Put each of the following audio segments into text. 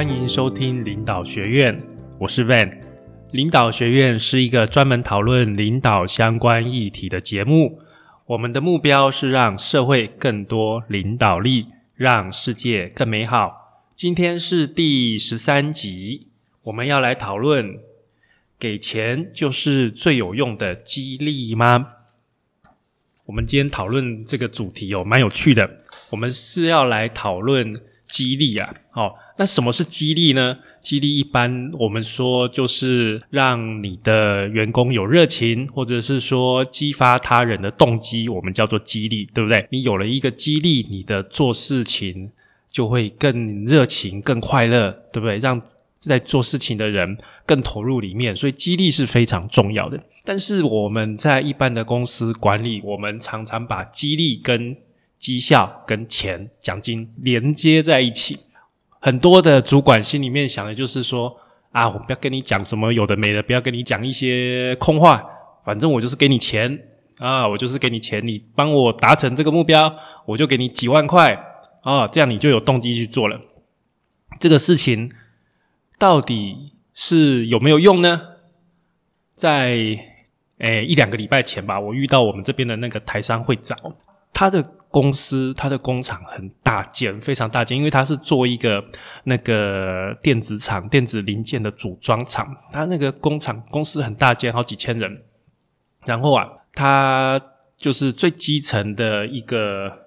欢迎收听领导学院，我是 Van。领导学院是一个专门讨论领导相关议题的节目。我们的目标是让社会更多领导力，让世界更美好。今天是第十三集，我们要来讨论：给钱就是最有用的激励吗？我们今天讨论这个主题哦，蛮有趣的。我们是要来讨论激励啊，哦，那什么是激励呢？激励一般我们说就是让你的员工有热情，或者是说激发他人的动机，我们叫做激励，对不对？你有了一个激励，你的做事情就会更热情、更快乐，对不对？让在做事情的人更投入里面，所以激励是非常重要的。但是我们在一般的公司管理，我们常常把激励跟绩效跟钱奖金连接在一起，很多的主管心里面想的就是说啊，我不要跟你讲什么有的没的，不要跟你讲一些空话，反正我就是给你钱啊，我就是给你钱，你帮我达成这个目标，我就给你几万块啊，这样你就有动机去做了。这个事情到底是有没有用呢？在诶一两个礼拜前吧，我遇到我们这边的那个台商会长，他的。公司它的工厂很大件，非常大件，因为它是做一个那个电子厂、电子零件的组装厂。它那个工厂公司很大件，好几千人。然后啊，它就是最基层的一个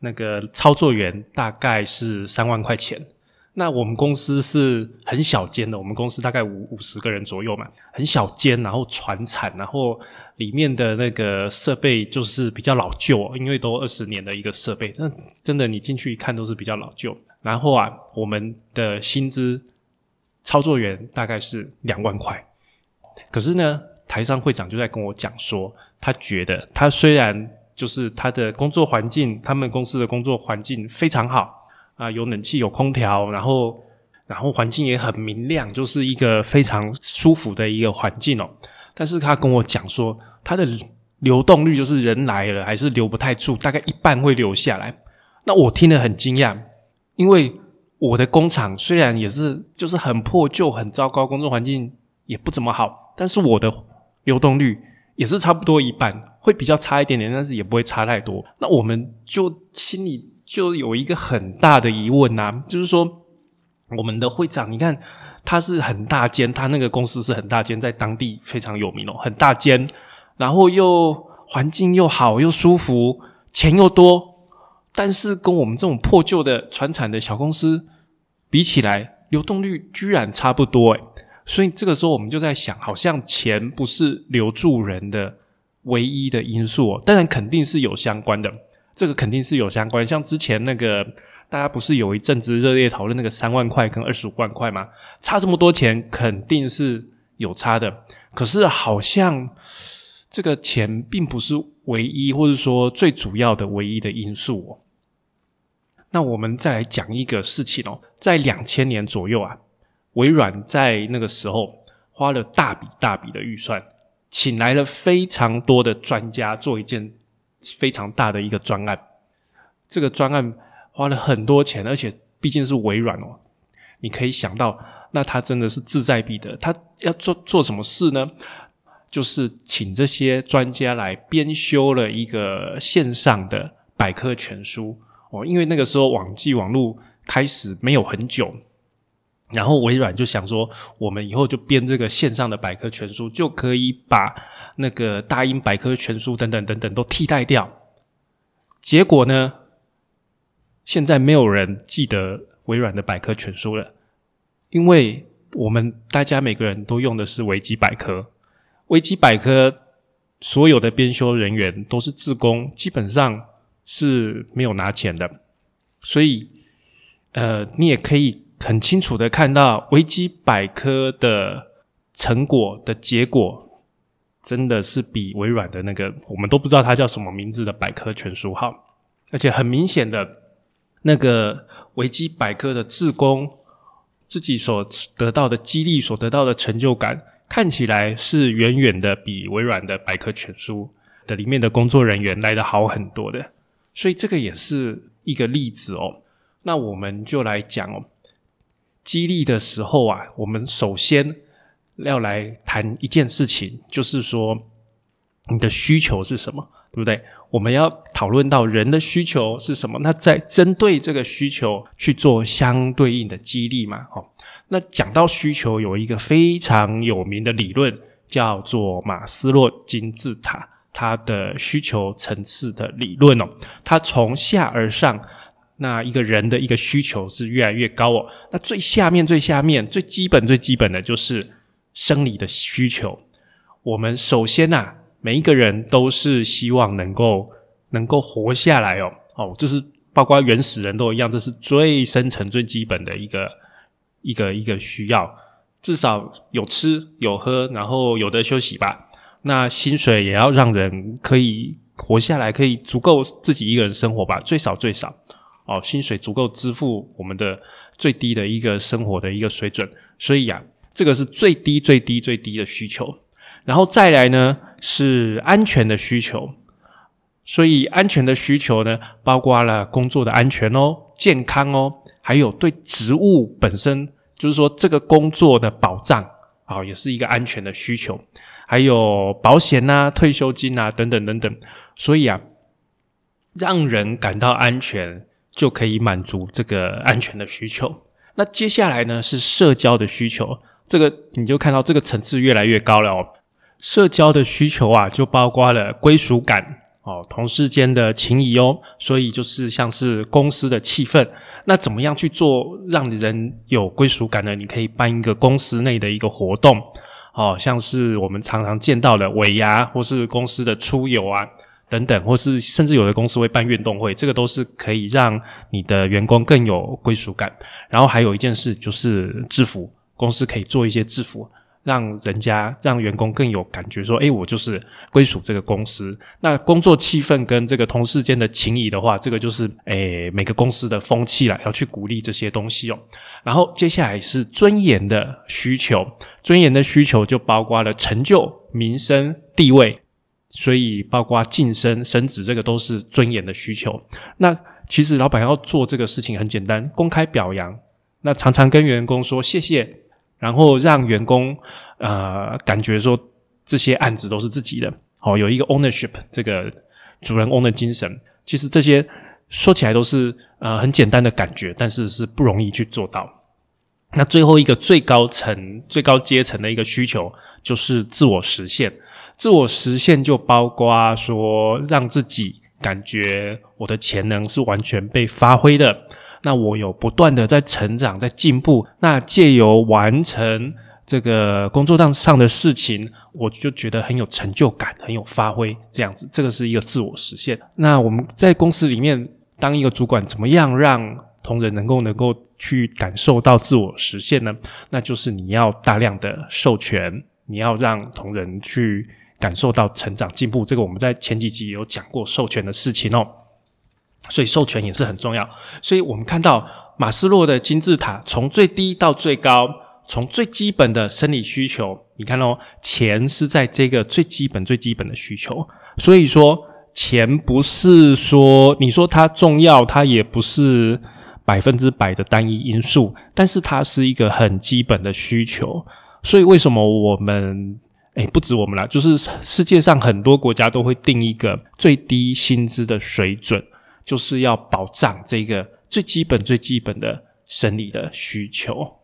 那个操作员，大概是三万块钱。那我们公司是很小间的，我们公司大概五五十个人左右嘛，很小间，然后传产，然后里面的那个设备就是比较老旧，因为都二十年的一个设备，那真的你进去一看都是比较老旧。然后啊，我们的薪资操作员大概是两万块，可是呢，台商会长就在跟我讲说，他觉得他虽然就是他的工作环境，他们公司的工作环境非常好。啊，有冷气，有空调，然后，然后环境也很明亮，就是一个非常舒服的一个环境哦。但是他跟我讲说，他的流动率就是人来了还是留不太住，大概一半会留下来。那我听得很惊讶，因为我的工厂虽然也是就是很破旧、很糟糕，工作环境也不怎么好，但是我的流动率也是差不多一半，会比较差一点点，但是也不会差太多。那我们就心里。就有一个很大的疑问呐，就是说，我们的会长，你看他是很大间，他那个公司是很大间，在当地非常有名哦，很大间，然后又环境又好，又舒服，钱又多，但是跟我们这种破旧的传产的小公司比起来，流动率居然差不多诶所以这个时候我们就在想，好像钱不是留住人的唯一的因素哦，当然肯定是有相关的。这个肯定是有相关，像之前那个大家不是有一阵子热烈讨论那个三万块跟二十五万块吗？差这么多钱，肯定是有差的。可是好像这个钱并不是唯一，或者说最主要的唯一的因素哦。那我们再来讲一个事情哦，在两千年左右啊，微软在那个时候花了大笔大笔的预算，请来了非常多的专家做一件。非常大的一个专案，这个专案花了很多钱，而且毕竟是微软哦，你可以想到，那他真的是志在必得。他要做做什么事呢？就是请这些专家来编修了一个线上的百科全书哦。因为那个时候网际网络开始没有很久，然后微软就想说，我们以后就编这个线上的百科全书，就可以把。那个大英百科全书等等等等都替代掉，结果呢？现在没有人记得微软的百科全书了，因为我们大家每个人都用的是维基百科。维基百科所有的编修人员都是自工，基本上是没有拿钱的，所以呃，你也可以很清楚的看到维基百科的成果的结果。真的是比微软的那个，我们都不知道它叫什么名字的百科全书好，而且很明显的，那个维基百科的自工自己所得到的激励、所得到的成就感，看起来是远远的比微软的百科全书的里面的工作人员来的好很多的，所以这个也是一个例子哦。那我们就来讲哦，激励的时候啊，我们首先要来谈一件事情，就是说你的需求是什么，对不对？我们要讨论到人的需求是什么，那在针对这个需求去做相对应的激励嘛。哦，那讲到需求，有一个非常有名的理论叫做马斯洛金字塔，它的需求层次的理论哦，它从下而上。那一个人的一个需求是越来越高哦。那最下面、最下面、最基本、最基本的就是生理的需求。我们首先呐，每一个人都是希望能够能够活下来哦。哦，这是包括原始人都一样，这是最深层、最基本的一个一个一个需要。至少有吃有喝，然后有的休息吧。那薪水也要让人可以活下来，可以足够自己一个人生活吧，最少最少。哦，薪水足够支付我们的最低的一个生活的一个水准，所以呀，这个是最低最低最低的需求。然后再来呢，是安全的需求。所以安全的需求呢，包括了工作的安全哦、健康哦，还有对职务本身，就是说这个工作的保障啊，也是一个安全的需求。还有保险呐、退休金啊等等等等。所以啊，让人感到安全。就可以满足这个安全的需求。那接下来呢是社交的需求，这个你就看到这个层次越来越高了哦。社交的需求啊，就包括了归属感哦，同事间的情谊哦，所以就是像是公司的气氛。那怎么样去做让人有归属感呢？你可以办一个公司内的一个活动哦，像是我们常常见到的尾牙或是公司的出游啊。等等，或是甚至有的公司会办运动会，这个都是可以让你的员工更有归属感。然后还有一件事就是制服，公司可以做一些制服，让人家让员工更有感觉，说：“诶，我就是归属这个公司。”那工作气氛跟这个同事间的情谊的话，这个就是诶每个公司的风气了，要去鼓励这些东西哦。然后接下来是尊严的需求，尊严的需求就包括了成就、名声、地位。所以，包括晋升、升职，这个都是尊严的需求。那其实老板要做这个事情很简单，公开表扬，那常常跟员工说谢谢，然后让员工呃感觉说这些案子都是自己的，好有一个 ownership 这个主人翁的精神。其实这些说起来都是呃很简单的感觉，但是是不容易去做到。那最后一个最高层、最高阶层的一个需求就是自我实现。自我实现就包括说，让自己感觉我的潜能是完全被发挥的。那我有不断的在成长，在进步。那借由完成这个工作上上的事情，我就觉得很有成就感，很有发挥。这样子，这个是一个自我实现。那我们在公司里面当一个主管，怎么样让同仁能够能够去感受到自我实现呢？那就是你要大量的授权，你要让同仁去。感受到成长进步，这个我们在前几集有讲过授权的事情哦，所以授权也是很重要。所以我们看到马斯洛的金字塔，从最低到最高，从最基本的生理需求，你看哦，钱是在这个最基本、最基本的需求。所以说，钱不是说你说它重要，它也不是百分之百的单一因素，但是它是一个很基本的需求。所以为什么我们？哎，不止我们啦，就是世界上很多国家都会定一个最低薪资的水准，就是要保障这个最基本、最基本的生理的需求。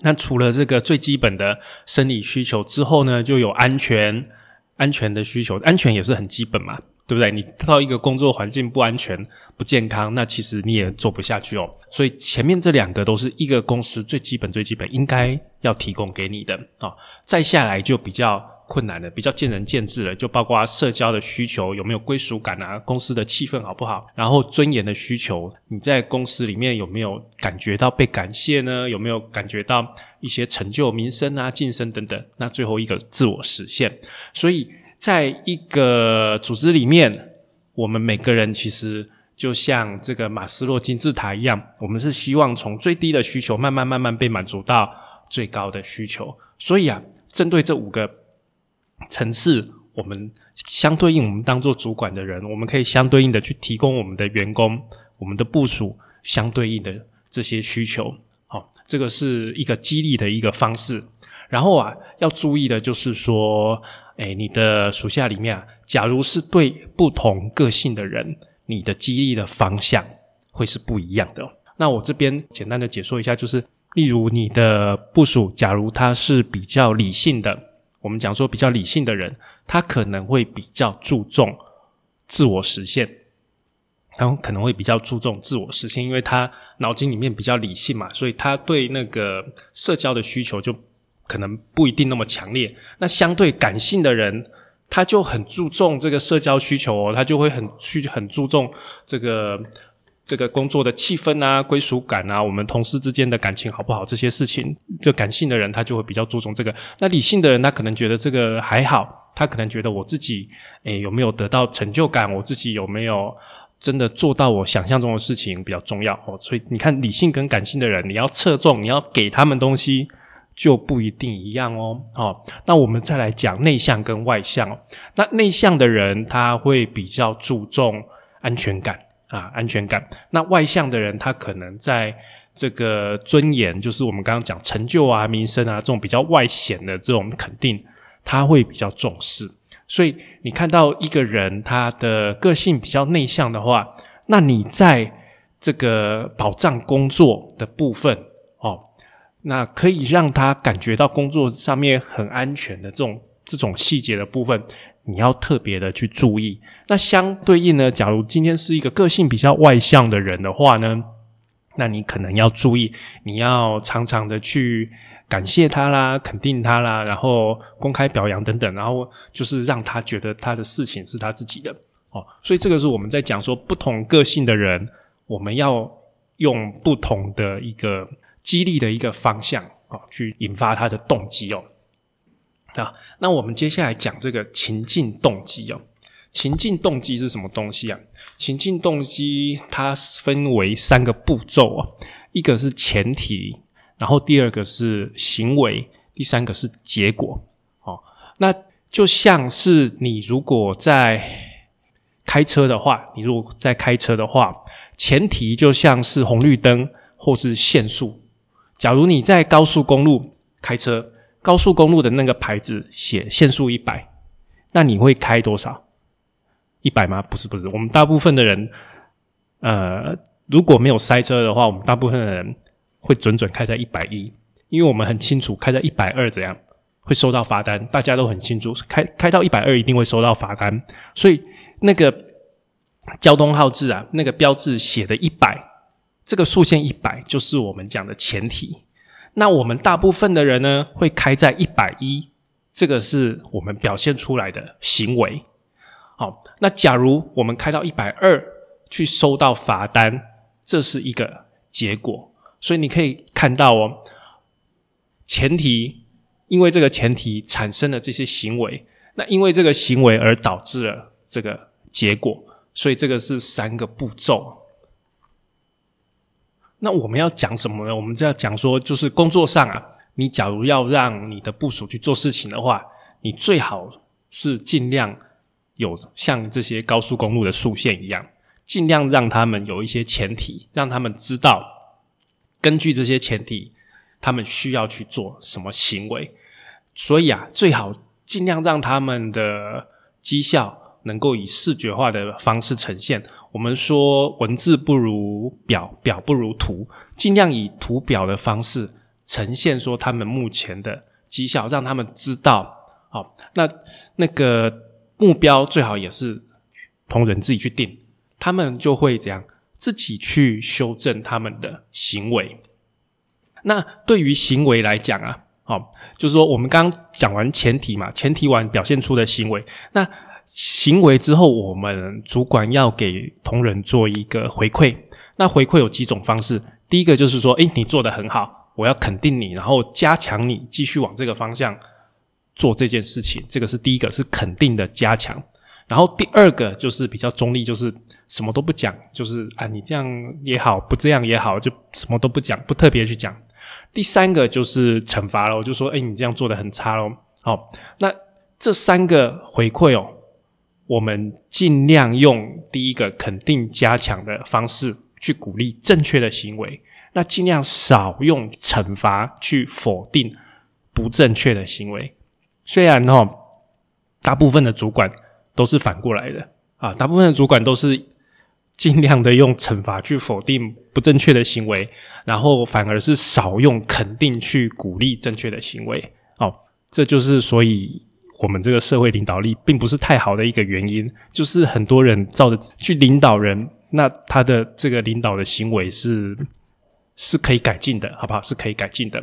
那除了这个最基本的生理需求之后呢，就有安全、安全的需求，安全也是很基本嘛。对不对？你到一个工作环境不安全、不健康，那其实你也做不下去哦。所以前面这两个都是一个公司最基本、最基本应该要提供给你的啊。再下来就比较困难的，比较见仁见智了。就包括社交的需求，有没有归属感啊？公司的气氛好不好？然后尊严的需求，你在公司里面有没有感觉到被感谢呢？有没有感觉到一些成就、名声啊、晋升等等？那最后一个自我实现，所以。在一个组织里面，我们每个人其实就像这个马斯洛金字塔一样，我们是希望从最低的需求慢慢慢慢被满足到最高的需求。所以啊，针对这五个层次，我们相对应，我们当做主管的人，我们可以相对应的去提供我们的员工、我们的部署相对应的这些需求。好这个是一个激励的一个方式。然后啊，要注意的就是说，哎，你的属下里面啊，假如是对不同个性的人，你的激励的方向会是不一样的。那我这边简单的解说一下，就是例如你的部署，假如他是比较理性的，我们讲说比较理性的人，他可能会比较注重自我实现，然后可能会比较注重自我实现，因为他脑筋里面比较理性嘛，所以他对那个社交的需求就。可能不一定那么强烈。那相对感性的人，他就很注重这个社交需求哦，他就会很去很注重这个这个工作的气氛啊、归属感啊，我们同事之间的感情好不好这些事情。就感性的人，他就会比较注重这个。那理性的人，他可能觉得这个还好，他可能觉得我自己诶有没有得到成就感，我自己有没有真的做到我想象中的事情比较重要哦。所以你看，理性跟感性的人，你要侧重，你要给他们东西。就不一定一样哦。哦，那我们再来讲内向跟外向。那内向的人他会比较注重安全感啊，安全感。那外向的人他可能在这个尊严，就是我们刚刚讲成就啊、名声啊这种比较外显的这种肯定，他会比较重视。所以你看到一个人他的个性比较内向的话，那你在这个保障工作的部分哦。那可以让他感觉到工作上面很安全的这种这种细节的部分，你要特别的去注意。那相对应呢，假如今天是一个个性比较外向的人的话呢，那你可能要注意，你要常常的去感谢他啦，肯定他啦，然后公开表扬等等，然后就是让他觉得他的事情是他自己的哦。所以这个是我们在讲说，不同个性的人，我们要用不同的一个。激励的一个方向啊，去引发他的动机哦。啊，那我们接下来讲这个情境动机哦。情境动机是什么东西啊？情境动机它分为三个步骤啊，一个是前提，然后第二个是行为，第三个是结果。哦，那就像是你如果在开车的话，你如果在开车的话，前提就像是红绿灯或是限速。假如你在高速公路开车，高速公路的那个牌子写限速一百，那你会开多少？一百吗？不是，不是。我们大部分的人，呃，如果没有塞车的话，我们大部分的人会准准开在一百一，因为我们很清楚开在一百二怎样会收到罚单，大家都很清楚，开开到一百二一定会收到罚单，所以那个交通号志啊，那个标志写的一百。这个速线一百就是我们讲的前提，那我们大部分的人呢会开在一百一，这个是我们表现出来的行为。好，那假如我们开到一百二去收到罚单，这是一个结果。所以你可以看到哦，前提因为这个前提产生了这些行为，那因为这个行为而导致了这个结果，所以这个是三个步骤。那我们要讲什么呢？我们就要讲说，就是工作上啊，你假如要让你的部署去做事情的话，你最好是尽量有像这些高速公路的速线一样，尽量让他们有一些前提，让他们知道根据这些前提，他们需要去做什么行为。所以啊，最好尽量让他们的绩效能够以视觉化的方式呈现。我们说文字不如表，表不如图，尽量以图表的方式呈现说他们目前的绩效，让他们知道。好，那那个目标最好也是同仁自己去定，他们就会怎样自己去修正他们的行为。那对于行为来讲啊，好，就是说我们刚刚讲完前提嘛，前提完表现出的行为，那。行为之后，我们主管要给同仁做一个回馈。那回馈有几种方式。第一个就是说，诶，你做的很好，我要肯定你，然后加强你继续往这个方向做这件事情。这个是第一个，是肯定的加强。然后第二个就是比较中立，就是什么都不讲，就是啊，你这样也好，不这样也好，就什么都不讲，不特别去讲。第三个就是惩罚了，我就说，诶，你这样做的很差喽。好，那这三个回馈哦。我们尽量用第一个肯定加强的方式去鼓励正确的行为，那尽量少用惩罚去否定不正确的行为。虽然哈，大部分的主管都是反过来的啊，大部分的主管都是尽量的用惩罚去否定不正确的行为，然后反而是少用肯定去鼓励正确的行为。哦，这就是所以我们这个社会领导力并不是太好的一个原因，就是很多人照着去领导人，那他的这个领导的行为是是可以改进的，好不好？是可以改进的。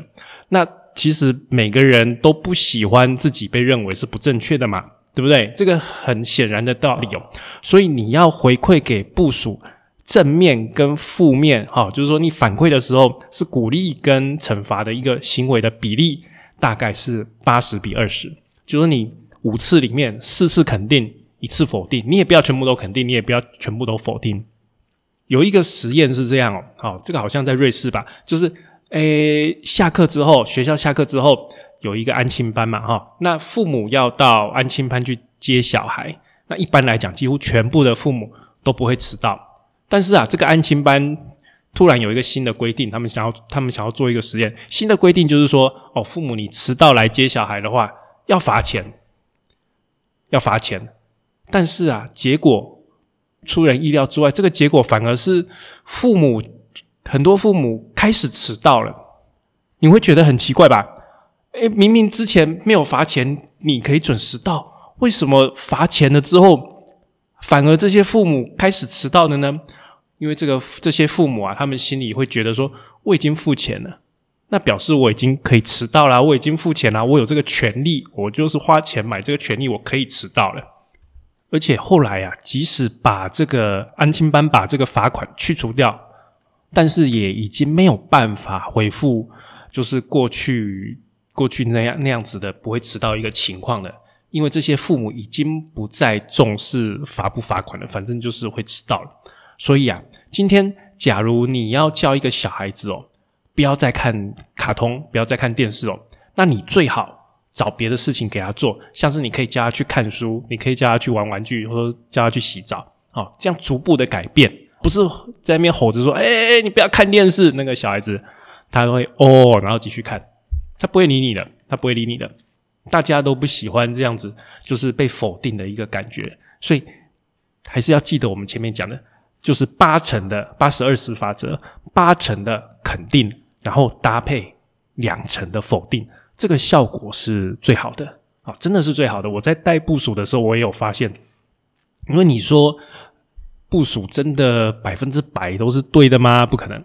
那其实每个人都不喜欢自己被认为是不正确的嘛，对不对？这个很显然的道理哦。所以你要回馈给部署正面跟负面，哈，就是说你反馈的时候是鼓励跟惩罚的一个行为的比例大概是八十比二十，就是你五次里面四次肯定，一次否定，你也不要全部都肯定，你也不要全部都否定。有一个实验是这样哦，好，这个好像在瑞士吧，就是。诶，下课之后，学校下课之后有一个安亲班嘛，哈，那父母要到安亲班去接小孩。那一般来讲，几乎全部的父母都不会迟到。但是啊，这个安亲班突然有一个新的规定，他们想要，他们想要做一个实验。新的规定就是说，哦，父母你迟到来接小孩的话，要罚钱，要罚钱。但是啊，结果出人意料之外，这个结果反而是父母。很多父母开始迟到了，你会觉得很奇怪吧？诶，明明之前没有罚钱，你可以准时到，为什么罚钱了之后，反而这些父母开始迟到了呢？因为这个这些父母啊，他们心里会觉得说，我已经付钱了，那表示我已经可以迟到了，我已经付钱了，我有这个权利，我就是花钱买这个权利，我可以迟到了。而且后来啊，即使把这个安亲班把这个罚款去除掉。但是也已经没有办法恢复，就是过去过去那样那样子的不会迟到一个情况了，因为这些父母已经不再重视罚不罚款了，反正就是会迟到了。所以啊，今天假如你要教一个小孩子哦，不要再看卡通，不要再看电视哦，那你最好找别的事情给他做，像是你可以教他去看书，你可以教他去玩玩具，或者教他去洗澡，哦，这样逐步的改变。不是在那边吼着说：“哎哎哎，你不要看电视。”那个小孩子他会哦，然后继续看，他不会理你的，他不会理你的。大家都不喜欢这样子，就是被否定的一个感觉。所以还是要记得我们前面讲的，就是八成的八十二十法则，八成的肯定，然后搭配两成的否定，这个效果是最好的啊，真的是最好的。我在带部署的时候，我也有发现，因为你说。部署真的百分之百都是对的吗？不可能，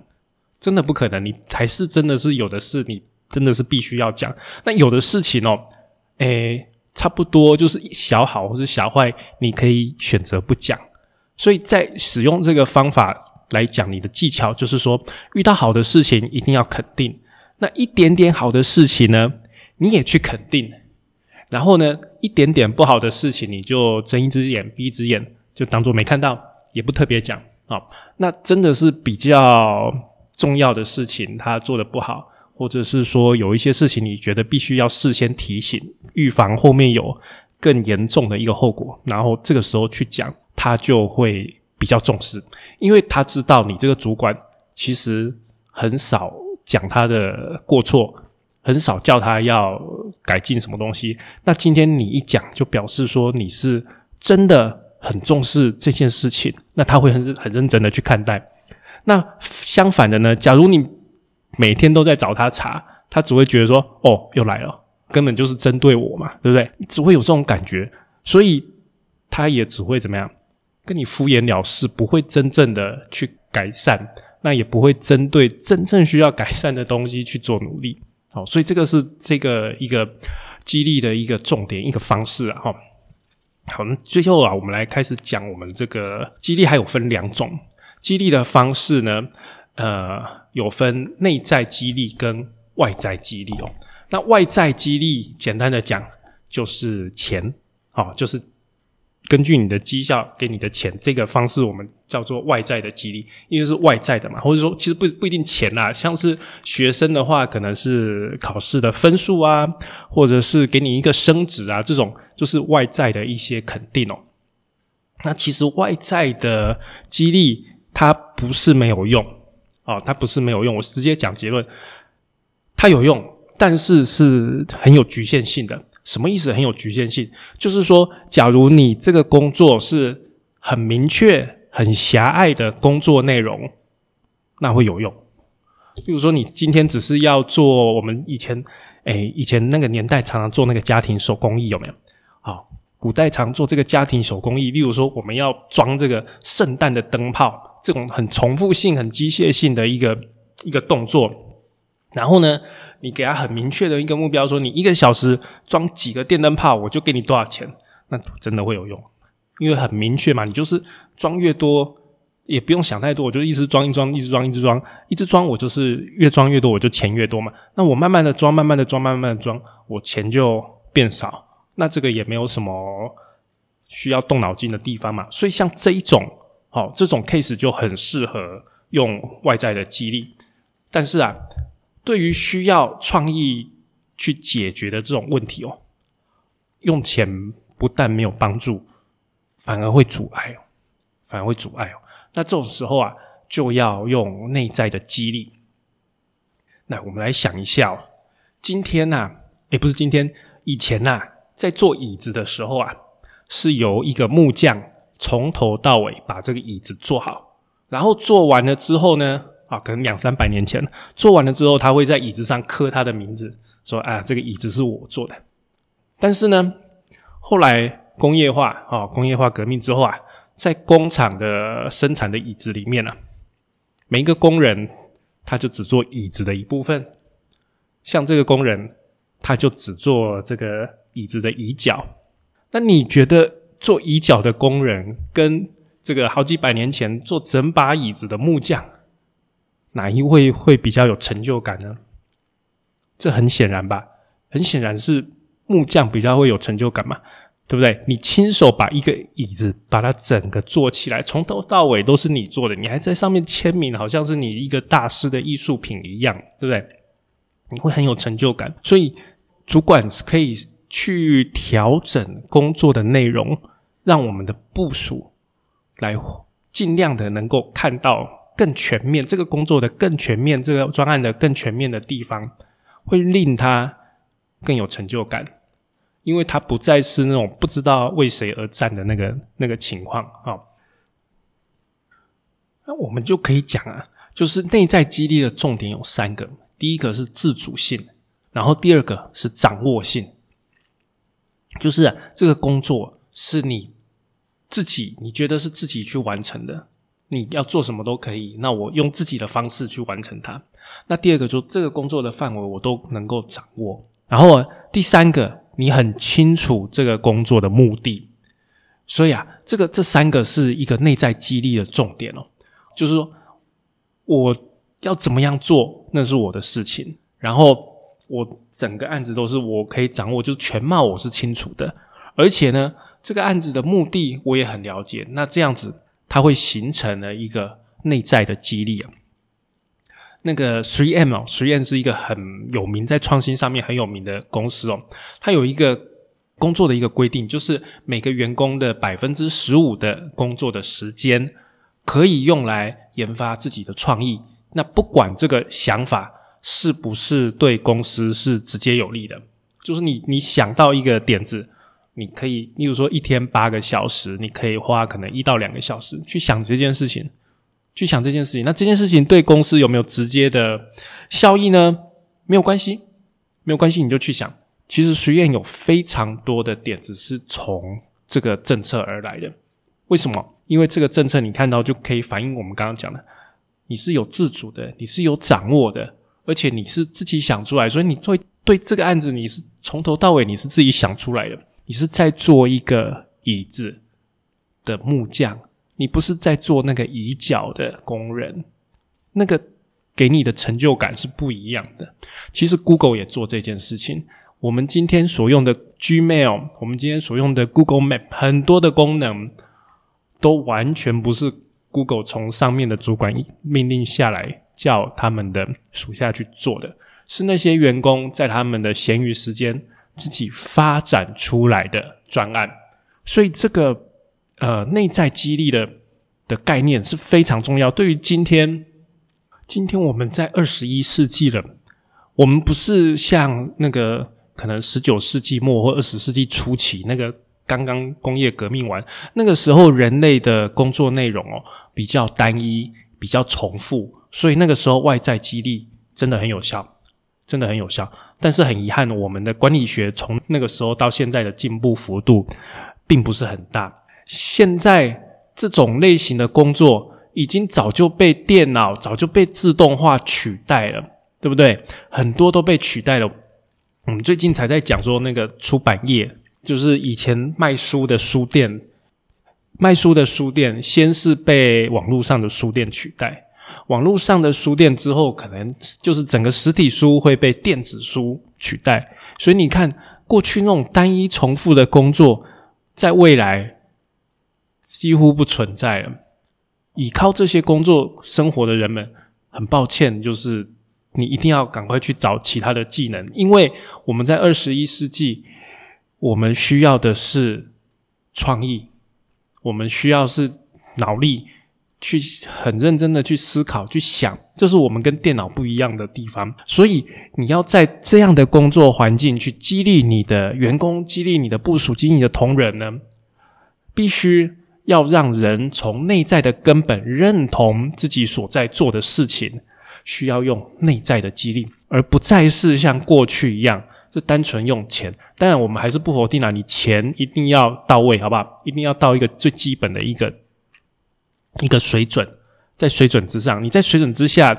真的不可能。你还是真的是有的事，你真的是必须要讲。那有的事情哦，诶，差不多就是小好或是小坏，你可以选择不讲。所以在使用这个方法来讲，你的技巧就是说，遇到好的事情一定要肯定。那一点点好的事情呢，你也去肯定。然后呢，一点点不好的事情，你就睁一只眼闭一只眼，就当做没看到。也不特别讲啊，那真的是比较重要的事情，他做的不好，或者是说有一些事情，你觉得必须要事先提醒、预防后面有更严重的一个后果，然后这个时候去讲，他就会比较重视，因为他知道你这个主管其实很少讲他的过错，很少叫他要改进什么东西。那今天你一讲，就表示说你是真的。很重视这件事情，那他会很很认真的去看待。那相反的呢？假如你每天都在找他查，他只会觉得说：“哦，又来了，根本就是针对我嘛，对不对？”只会有这种感觉，所以他也只会怎么样，跟你敷衍了事，不会真正的去改善，那也不会针对真正需要改善的东西去做努力。好，所以这个是这个一个激励的一个重点，一个方式啊，哈。好，那最后啊，我们来开始讲我们这个激励，还有分两种激励的方式呢。呃，有分内在激励跟外在激励哦。那外在激励，简单的讲就是钱，哦，就是。根据你的绩效给你的钱，这个方式我们叫做外在的激励，因为是外在的嘛，或者说其实不不一定钱啦，像是学生的话，可能是考试的分数啊，或者是给你一个升职啊，这种就是外在的一些肯定哦。那其实外在的激励它不是没有用哦，它不是没有用，我直接讲结论，它有用，但是是很有局限性的。什么意思？很有局限性，就是说，假如你这个工作是很明确、很狭隘的工作内容，那会有用。比如说，你今天只是要做我们以前，哎，以前那个年代常常做那个家庭手工艺，有没有？好，古代常做这个家庭手工艺，例如说，我们要装这个圣诞的灯泡，这种很重复性、很机械性的一个一个动作，然后呢？你给他很明确的一个目标，说你一个小时装几个电灯泡，我就给你多少钱，那真的会有用，因为很明确嘛。你就是装越多，也不用想太多，我就一直装一装，一直装一直装，一直装，我就是越装越多，我就钱越多嘛。那我慢慢的装，慢慢的装，慢慢的装，我钱就变少。那这个也没有什么需要动脑筋的地方嘛。所以像这一种，好，这种 case 就很适合用外在的激励，但是啊。对于需要创意去解决的这种问题哦，用钱不但没有帮助，反而会阻碍哦，反而会阻碍哦。那这种时候啊，就要用内在的激励。那我们来想一下哦，今天呐，也不是今天，以前呐，在做椅子的时候啊，是由一个木匠从头到尾把这个椅子做好，然后做完了之后呢。啊，可能两三百年前做完了之后，他会在椅子上刻他的名字，说：“啊，这个椅子是我做的。”但是呢，后来工业化啊，工业化革命之后啊，在工厂的生产的椅子里面呢，每一个工人他就只做椅子的一部分，像这个工人他就只做这个椅子的椅脚。那你觉得做椅脚的工人跟这个好几百年前做整把椅子的木匠？哪一位会比较有成就感呢？这很显然吧，很显然是木匠比较会有成就感嘛，对不对？你亲手把一个椅子把它整个做起来，从头到尾都是你做的，你还在上面签名，好像是你一个大师的艺术品一样，对不对？你会很有成就感。所以主管可以去调整工作的内容，让我们的部署来尽量的能够看到。更全面，这个工作的更全面，这个专案的更全面的地方，会令他更有成就感，因为他不再是那种不知道为谁而战的那个那个情况啊。那我们就可以讲啊，就是内在激励的重点有三个：第一个是自主性，然后第二个是掌握性，就是这个工作是你自己，你觉得是自己去完成的。你要做什么都可以，那我用自己的方式去完成它。那第二个，就这个工作的范围我都能够掌握。然后第三个，你很清楚这个工作的目的。所以啊，这个这三个是一个内在激励的重点哦。就是说，我要怎么样做，那是我的事情。然后我整个案子都是我可以掌握，就是全貌我是清楚的。而且呢，这个案子的目的我也很了解。那这样子。它会形成了一个内在的激励啊。那个 Three M 哦，Three M 是一个很有名在创新上面很有名的公司哦。它有一个工作的一个规定，就是每个员工的百分之十五的工作的时间可以用来研发自己的创意。那不管这个想法是不是对公司是直接有利的，就是你你想到一个点子。你可以，例如说一天八个小时，你可以花可能一到两个小时去想这件事情，去想这件事情。那这件事情对公司有没有直接的效益呢？没有关系，没有关系，你就去想。其实实验有非常多的点子是从这个政策而来的。为什么？因为这个政策你看到就可以反映我们刚刚讲的，你是有自主的，你是有掌握的，而且你是自己想出来，所以你做对这个案子，你是从头到尾你是自己想出来的。你是在做一个椅子的木匠，你不是在做那个椅脚的工人，那个给你的成就感是不一样的。其实 Google 也做这件事情。我们今天所用的 Gmail，我们今天所用的 Google Map，很多的功能都完全不是 Google 从上面的主管命令下来叫他们的属下去做的，是那些员工在他们的闲余时间。自己发展出来的专案，所以这个呃内在激励的的概念是非常重要。对于今天今天我们在二十一世纪了，我们不是像那个可能十九世纪末或二十世纪初期那个刚刚工业革命完那个时候，人类的工作内容哦比较单一，比较重复，所以那个时候外在激励真的很有效，真的很有效。但是很遗憾，我们的管理学从那个时候到现在的进步幅度并不是很大。现在这种类型的工作已经早就被电脑、早就被自动化取代了，对不对？很多都被取代了。我们最近才在讲说，那个出版业，就是以前卖书的书店，卖书的书店，先是被网络上的书店取代。网络上的书店之后，可能就是整个实体书会被电子书取代。所以你看，过去那种单一重复的工作，在未来几乎不存在了。依靠这些工作生活的人们，很抱歉，就是你一定要赶快去找其他的技能，因为我们在二十一世纪，我们需要的是创意，我们需要是脑力。去很认真的去思考、去想，这是我们跟电脑不一样的地方。所以你要在这样的工作环境去激励你的员工、激励你的部署、激励你的同仁呢，必须要让人从内在的根本认同自己所在做的事情，需要用内在的激励，而不再是像过去一样，是单纯用钱。当然，我们还是不否定啊，你钱一定要到位，好不好？一定要到一个最基本的一个。一个水准，在水准之上，你在水准之下，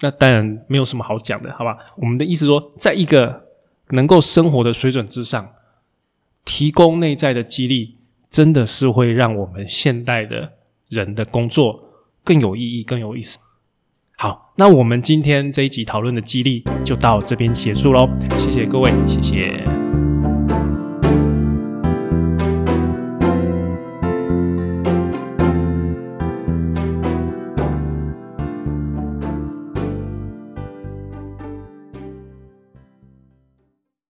那当然没有什么好讲的，好吧？我们的意思说，在一个能够生活的水准之上，提供内在的激励，真的是会让我们现代的人的工作更有意义、更有意思。好，那我们今天这一集讨论的激励就到这边结束喽，谢谢各位，谢谢。